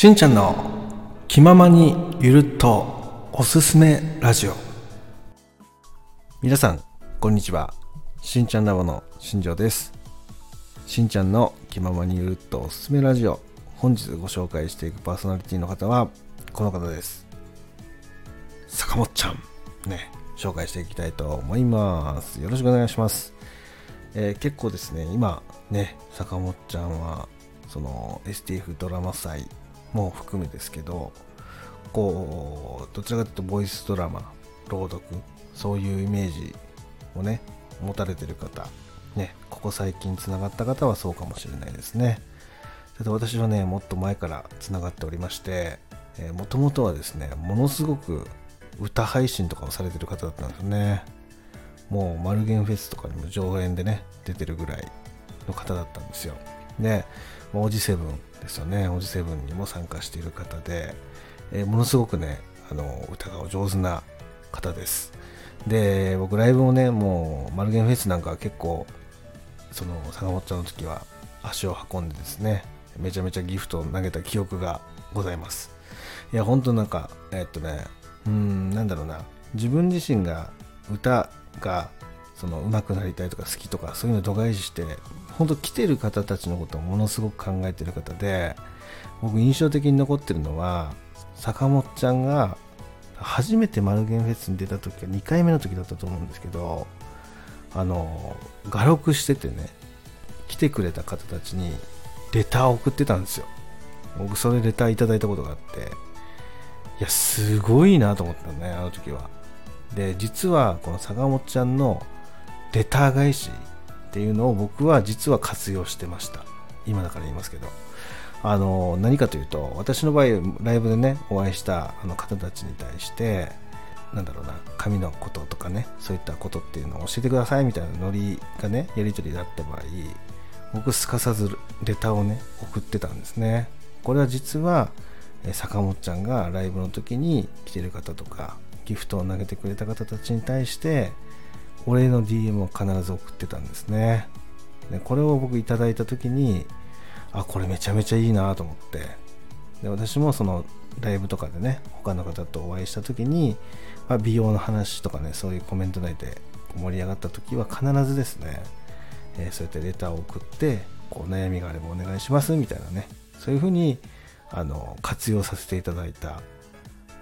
しんちゃんの気ままにゆるっとおすすめラジオ。皆さんこんにちは。しんちゃんラボの新庄です。しんちゃんの気ままにゆるっとおすすめラジオ。本日ご紹介していくパーソナリティの方はこの方です。坂本ちゃん。ね紹介していきたいと思います。よろしくお願いします。えー、結構ですね今ね坂本ちゃんはその STF ドラマ祭も含めですけどこうどちらかというとボイスドラマ朗読そういうイメージをね持たれてる方ねここ最近つながった方はそうかもしれないですね。ただ私はねもっと前からつながっておりましてもともとはですねものすごく歌配信とかをされてる方だったんですよね。もうマルゲンフェスとかにも上演でね出てるぐらいの方だったんですよ。でオジセブンですよね。オジセブンにも参加している方で、えー、ものすごくね、あの、歌がお上手な方です。で、僕ライブもね、もう、マルゲンフェスなんか結構、その、坂本ちゃんの時は足を運んでですね、めちゃめちゃギフトを投げた記憶がございます。いや、本当なんか、え、っとね、うん、なんだろうな、自分自身が歌がその上手くなりたいとか好きとかそういうの度外視して本当来てる方たちのことをものすごく考えてる方で僕印象的に残ってるのは坂本ちゃんが初めてマルゲンフェスに出た時は2回目の時だったと思うんですけどあの画録しててね来てくれた方たちにレターを送ってたんですよ。僕それレターいただいたことがあっていやすごいなと思ったねあの時は。で実はこの坂本ちゃんのレター返しっていうのを僕は実は活用してました。今だから言いますけど。あの何かというと私の場合ライブでねお会いしたあの方たちに対してなんだろうな紙のこととかねそういったことっていうのを教えてくださいみたいなノリがねやり取りだった場合僕すかさずレターをね送ってたんですね。これは実は坂本ちゃんがライブの時に来てる方とかギフトを投げてくれた方たちに対してお礼の DM を必ず送ってたんですね。でこれを僕いただいた時にあこれめちゃめちゃいいなと思って。で私もそのライブとかでね他の方とお会いした時に、まあ、美容の話とかねそういうコメント内で盛り上がった時は必ずですね、えー、そうやってレターを送ってこう悩みがあればお願いしますみたいなね。そういうふうにあの活用させていただいた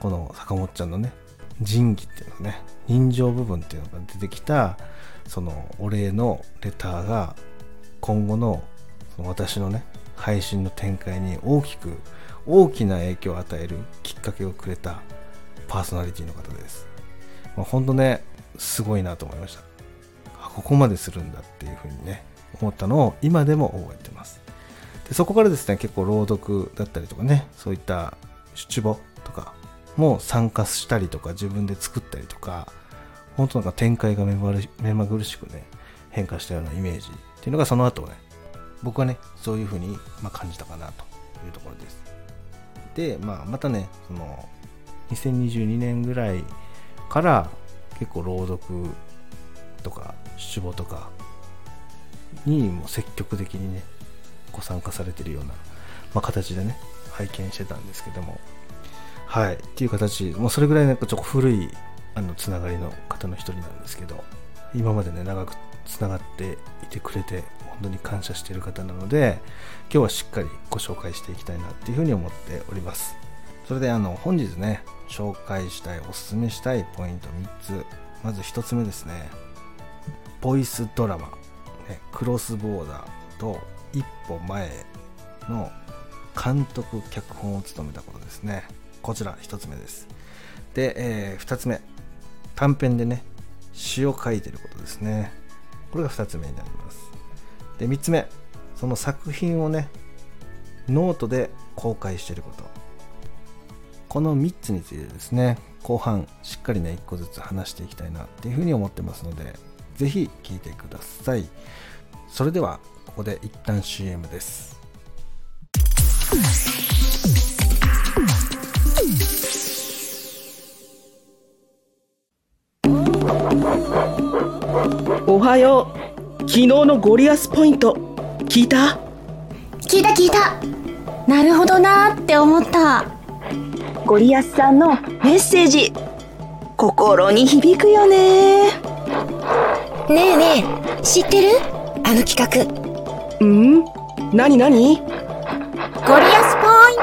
この坂本ちゃんのね仁義っていうのね人情部分っていうのが出てきたそのお礼のレターが今後の私のね配信の展開に大きく大きな影響を与えるきっかけをくれたパーソナリティの方です。まあ、ほんとね、すごいなと思いましたあ。ここまでするんだっていうふうにね、思ったのを今でも覚えてます。でそこからですね、結構朗読だったりとかね、そういった出簿とかも参加したりとか自分で作ったりとか本当なんか展開が目まぐるしくね変化したようなイメージっていうのがその後ね僕はねそういうふうに、ま感じたかなというところです。で、まあ、またねその2022年ぐらいから結構朗読とか出簿とかにも積極的にねご参加されてるような、まあ、形でね拝見してたんですけども。はい、っていう形、もうそれぐらいなんかちょっと古いあのつながりの方の一人なんですけど、今までね、長くつながっていてくれて、本当に感謝している方なので、今日はしっかりご紹介していきたいなっていうふうに思っております。それであの本日ね、紹介したい、おすすめしたいポイント3つ。まず1つ目ですね、ボイスドラマ、ね、クロスボーダーと一歩前の監督、脚本を務めたことですね。こちら1つ目です。で、えー、2つ目。短編でね詩を書いてることですね。これが2つ目になります。で3つ目。その作品をねノートで公開してること。この3つについてですね後半しっかりね1個ずつ話していきたいなっていうふうに思ってますので是非聴いてください。それではここで一旦 CM です。はよう。昨日のゴリアスポイント聞いた？聞いた聞いた。なるほどなって思った。ゴリアスさんのメッセージ心に響くよね。ねえねえ知ってる？あの企画。うん？何何？ゴリアスポイン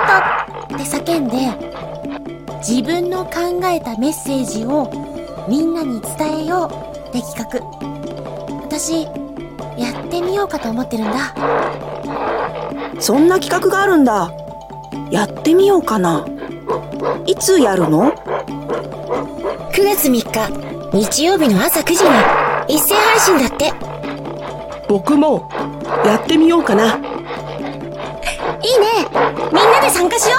トって叫んで自分の考えたメッセージをみんなに伝えようって企画私やってみようかと思ってるんだ。そんな企画があるんだ。やってみようかな。いつやるの？9月3日日曜日の朝9時に一斉配信だって。僕もやってみようかな。いいね。みんなで参加しよ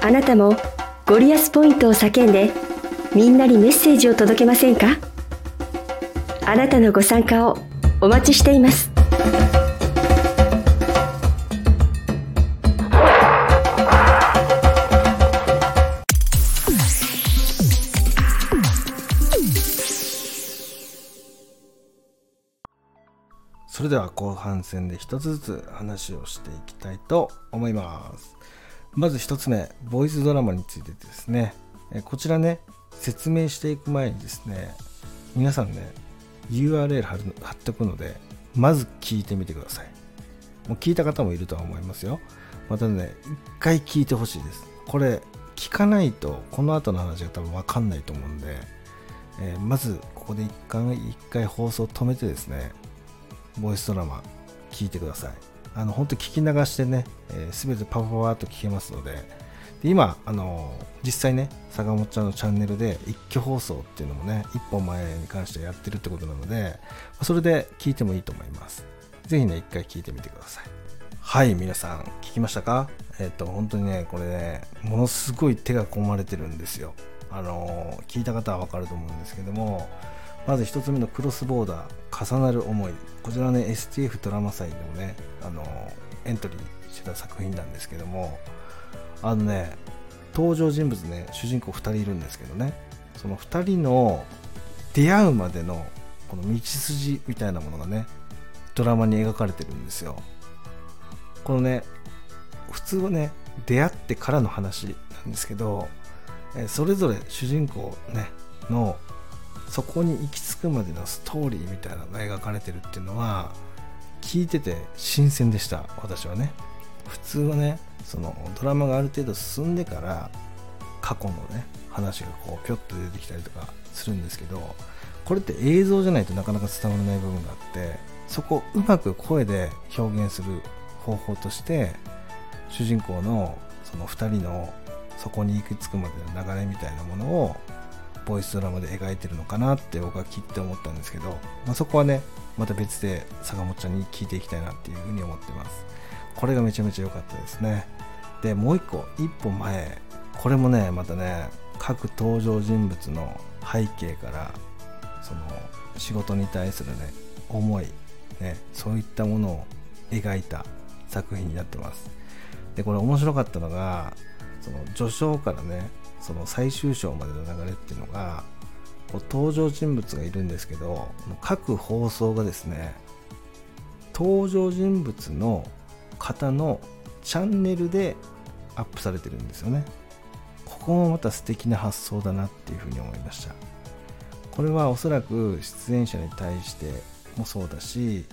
あなたもゴリアスポイントを叫んでみんなにメッセージを届けませんか？あなたのご参加をお待ちしています。それでは後半戦で一つずつ話をしていきたいと思います。まず一つ目ボイスドラマについてですね。えこちらね説明していく前にですね皆さんね URL 貼る貼っておくのでまず聞いてみてください。もう聞いた方もいるとは思いますよ。またね一回聞いてほしいです。これ聞かないとこの後の話が多分分かんないと思うんで、えーまずここで一回一回放送止めてですねボイスドラマ聞いてください。あの、本当聞き流してね、す、べ、てパパパーっと聞けますので、で今、あの実際ね、坂本ちゃんのチャンネルで一挙放送っていうのもね、一本前に関してやってるってことなので、それで聞いてもいいと思います。ぜひね、一回聞いてみてください。はい、皆さん、聞きましたか？えっ、と、本当にね、これね、ものすごい手が込まれてるんですよ。あの聞いた方はわかると思うんですけども、まず一つ目のクロスボーダー重なる思いこちらね STF ドラマ祭でもねあのエントリーしてた作品なんですけどもあのね登場人物ね主人公2人いるんですけどね。その2人の出会うまでのこの道筋みたいなものがねドラマに描かれてるんですよ。このね普通はね出会ってからの話なんですけどえそれぞれ主人公ねのそこに行き着くまでのストーリーみたいなのが描かれてるっていうのは聞いてて新鮮でした私はね。普通はねそのドラマがある程度進んでから過去のね話がこうぴょっと出てきたりとかするんですけどこれって映像じゃないとなかなか伝わらない部分があってそこをうまく声で表現する方法として主人公のその2人のそこに行き着くまでの流れみたいなものをボイスドラマで描いてるのかなって僕は聞いて思ったんですけど、まあ、そこはねまた別で坂本ちゃんに聞いていきたいなっていうふうに思ってます。これがめちゃめちゃ良かったですね。でもう一個一歩前。これもねまたね各登場人物の背景からその仕事に対するね思い、ね、そういったものを描いた作品になってます。でこれ面白かったのがその序章からねその最終章までの流れっていうのがこう登場人物がいるんですけど各放送がですね登場人物の方のチャンネルでアップされてるんですよね。ここもまた素敵な発想だなっていうふうに思いました。これはおそらく出演者に対してもそうだし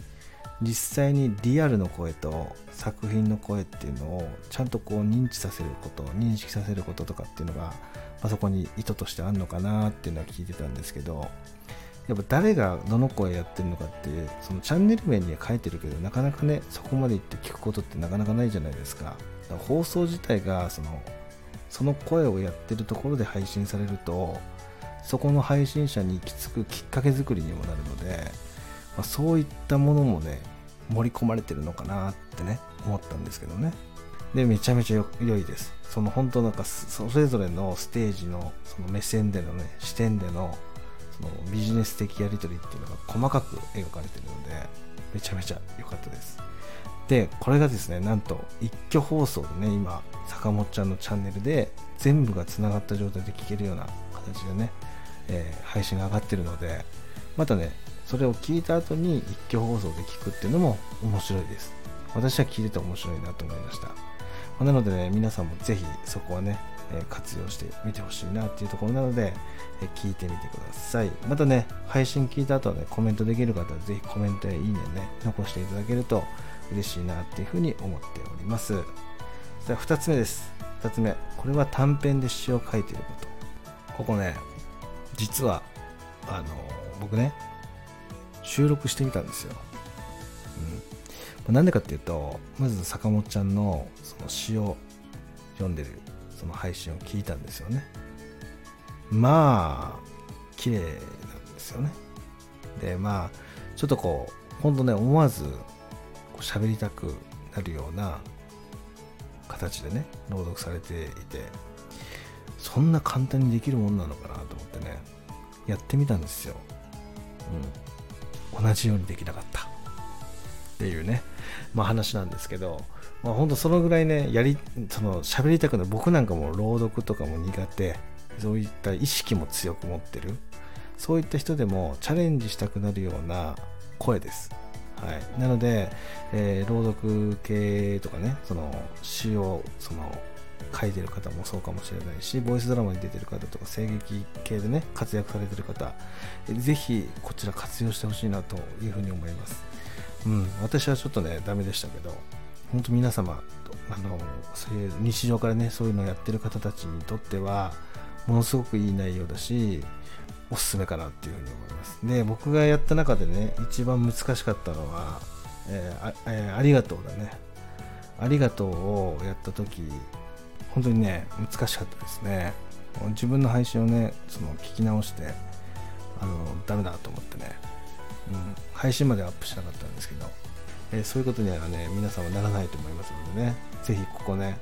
実際にリアルの声と作品の声っていうのをちゃんとこう認知させること認識させることとかっていうのが、まあ、そこに意図としてあるのかなっていうのは聞いてたんですけどやっぱ誰がどの声やってるのかってそのチャンネル名には書いてるけどなかなかねそこまで行って聞くことってなかなかないじゃないですか。放送自体がそのその声をやってるところで配信されるとそこの配信者に行き着くきっかけ作りにもなるので、まあ、そういったものもね盛り込まれてるのかなってね思ったんですけどね。でめちゃめちゃ良いです。その本当なんかそれぞれのステージのその目線でのね視点でののビジネス的やり取りっていうのが細かく描かれてるのでめちゃめちゃ良かったですでこれがですねなんと一挙放送でね今坂本ちゃんのチャンネルで全部がつながった状態で聞けるような形でね、えー配信が上がってるのでまたねそれを聞いた後に一挙放送で聞くっていうのも面白いです私は聞いてて面白いなと思いました。なのでね、皆さんもぜひそこはね、え活用してみてほしいなっていうところなので、え聞いてみてください。またね、配信聞いた後はね、コメントできる方はぜひコメントやいいねね、残していただけると嬉しいなっていうふうに思っております。さあ、2つ目です。2つ目。これは短編で詩を書いていること。ここね、実は、あの、僕ね、収録してみたんですよ。うん。なんでかっていうと、まず坂本ちゃんのその詩を読んでるその配信を聞いたんですよね。まあ、綺麗なんですよね。で、まあ、ちょっとこう、ほんとね、思わず喋りたくなるような形でね、朗読されていて、そんな簡単にできるもんなのかなと思ってね、やってみたんですよ。うん。同じようにできなかった。っていうね、まあ話なんですけど、まあ本当そのぐらいね、やり、その喋りたくない、僕なんかも朗読とかも苦手、そういった意識も強く持ってる、そういった人でもチャレンジしたくなるような声です。はい、なので、えー、朗読系とかね、その詩をその書いてる方もそうかもしれないし、ボイスドラマに出てる方とか、声劇系でね、活躍されてる方、ぜひこちら活用してほしいなというふうに思います。うん、私はちょっとね、ダメでしたけど、本当皆様、あの、そういう日常からね、そういうのをやってる方たちにとっては、ものすごくいい内容だし、おすすめかなっていうふうに思います。で、僕がやった中でね、一番難しかったのは、えー、あえー、ありがとうだね。ありがとうをやった時本当にね、難しかったですね。自分の配信をね、その聞き直して、あの、ダメだと思ってね、うん、配信までアップしなかったんですけど、えー、そういうことにはね、皆さんはならないと思いますのでね、ぜひここね、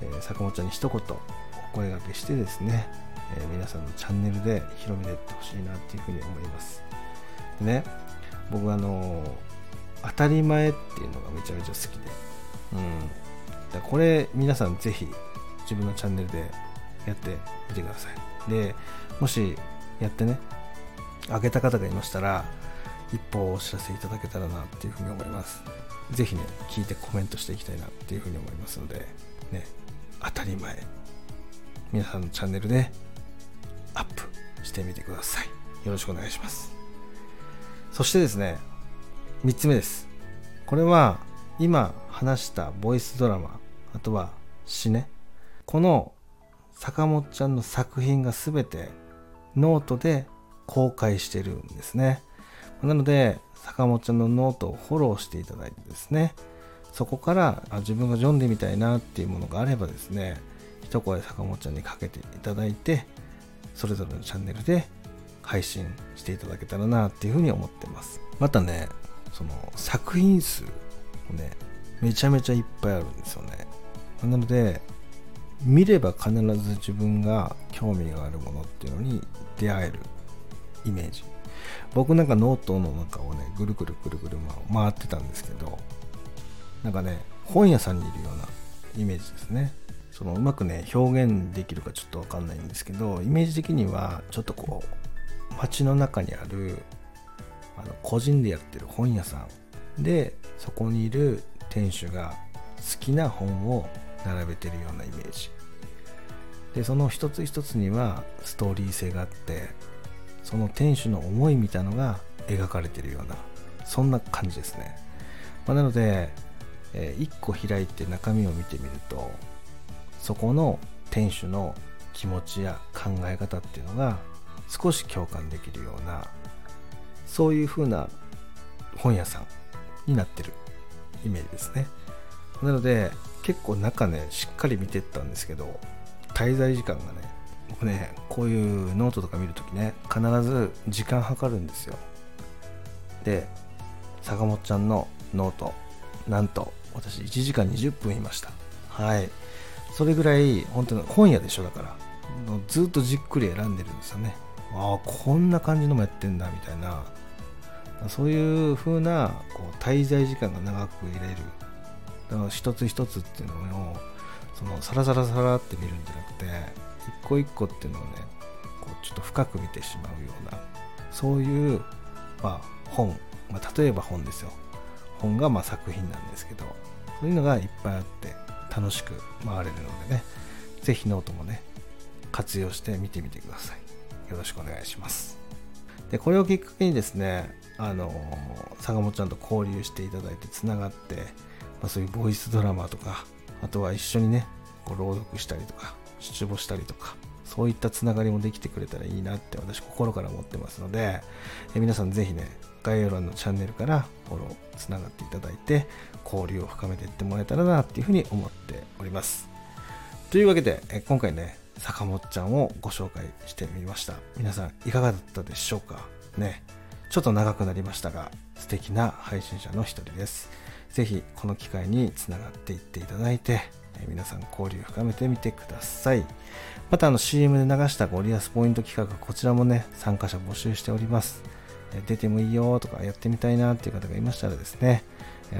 えー、坂本ちゃんに一言お声がけしてですね、えー、皆さんのチャンネルで広めていってほしいなっていうふうに思います。でね、僕あの当たり前っていうのがめちゃめちゃ好きで、うん。これ皆さんぜひ自分のチャンネルでやってみてください。で、もしやってね、あげた方がいましたら、一歩お知らせいただけたらなっていうふうに思います。ぜひね、聞いてコメントしていきたいなっていうふうに思いますので、ね、当たり前、皆さんのチャンネルでアップしてみてください。よろしくお願いします。そしてですね、3つ目です。これは今話したボイスドラマ、あとは詩ね、この坂本ちゃんの作品が全てノートで公開してるんですね。なので、坂本ちゃんのノートをフォローしていただいてですね、そこからあ自分が読んでみたいなっていうものがあればですね、一声坂本ちゃんにかけていただいて、それぞれのチャンネルで配信していただけたらなっていうふうに思ってます。またね、その作品数もね、めちゃめちゃいっぱいあるんですよね。なので、見れば必ず自分が興味があるものっていうのに出会えるイメージ僕なんかノートの中をねぐるぐるぐるぐる回ってたんですけどなんかね本屋さんにいるようなイメージですね。そのうまくね表現できるかちょっとわかんないんですけどイメージ的にはちょっとこう街の中にあるあの個人でやってる本屋さんでそこにいる店主が好きな本を並べてるようなイメージ。でその一つ一つにはストーリー性があってその店主の思いみたいのが描かれてるようなそんな感じですね、まあ、なので、えー、1個開いて中身を見てみるとそこの店主の気持ちや考え方っていうのが少し共感できるようなそういう風な本屋さんになってるイメージですね。なので結構中ねしっかり見てったんですけど滞在時間がね僕ねこういうノートとか見るときね必ず時間計るんですよ。で坂本ちゃんのノートなんと私1時間20分いました。はい。それぐらい本当に本屋でしょだから。ずっとじっくり選んでるんですよね。ああこんな感じのもやってんだみたいな。そういう風なこう滞在時間が長く入れる。一つ一つっていうのをそのサラサラサラって見るんじゃなくて一個一個っていうのをねこうちょっと深く見てしまうようなそういう、まあ、本、まあ、例えば本ですよ。本がま作品なんですけどそういうのがいっぱいあって楽しく回れるのでね是非ノートもね活用して見てみてください。よろしくお願いします。でこれをきっかけにですねあの坂本ちゃんと交流していただいてつながって、まあ、そういうボイスドラマとかあとは一緒にねこう朗読したりとか出没したりとかそういったつながりもできてくれたらいいなって私心から思ってますのでえ皆さんぜひね概要欄のチャンネルからフォローつながっていただいて交流を深めていってもらえたらなっていうふうに思っております。というわけでえ今回ね坂本ちゃんをご紹介してみました。皆さんいかがだったでしょうか？ねちょっと長くなりましたが素敵な配信者の一人です。ぜひこの機会につながっていっていただいて皆さん交流深めてみてください。またあの CM で流したゴリアスポイント企画こちらもね参加者募集しております。出てもいいよとかやってみたいなっていう方がいましたらですね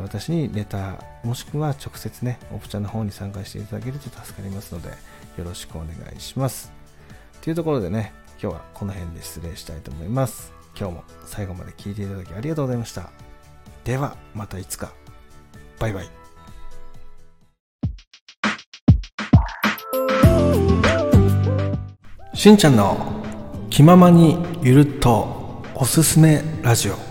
私にレターもしくは直接ねオプチャの方に参加していただけると助かりますのでよろしくお願いします。というところでね今日はこの辺で失礼したいと思います。今日も最後まで聞いていただきありがとうございました。ではまたいつか。バイバイ。しんちゃんの気ままにゆるっとおすすめラジオ。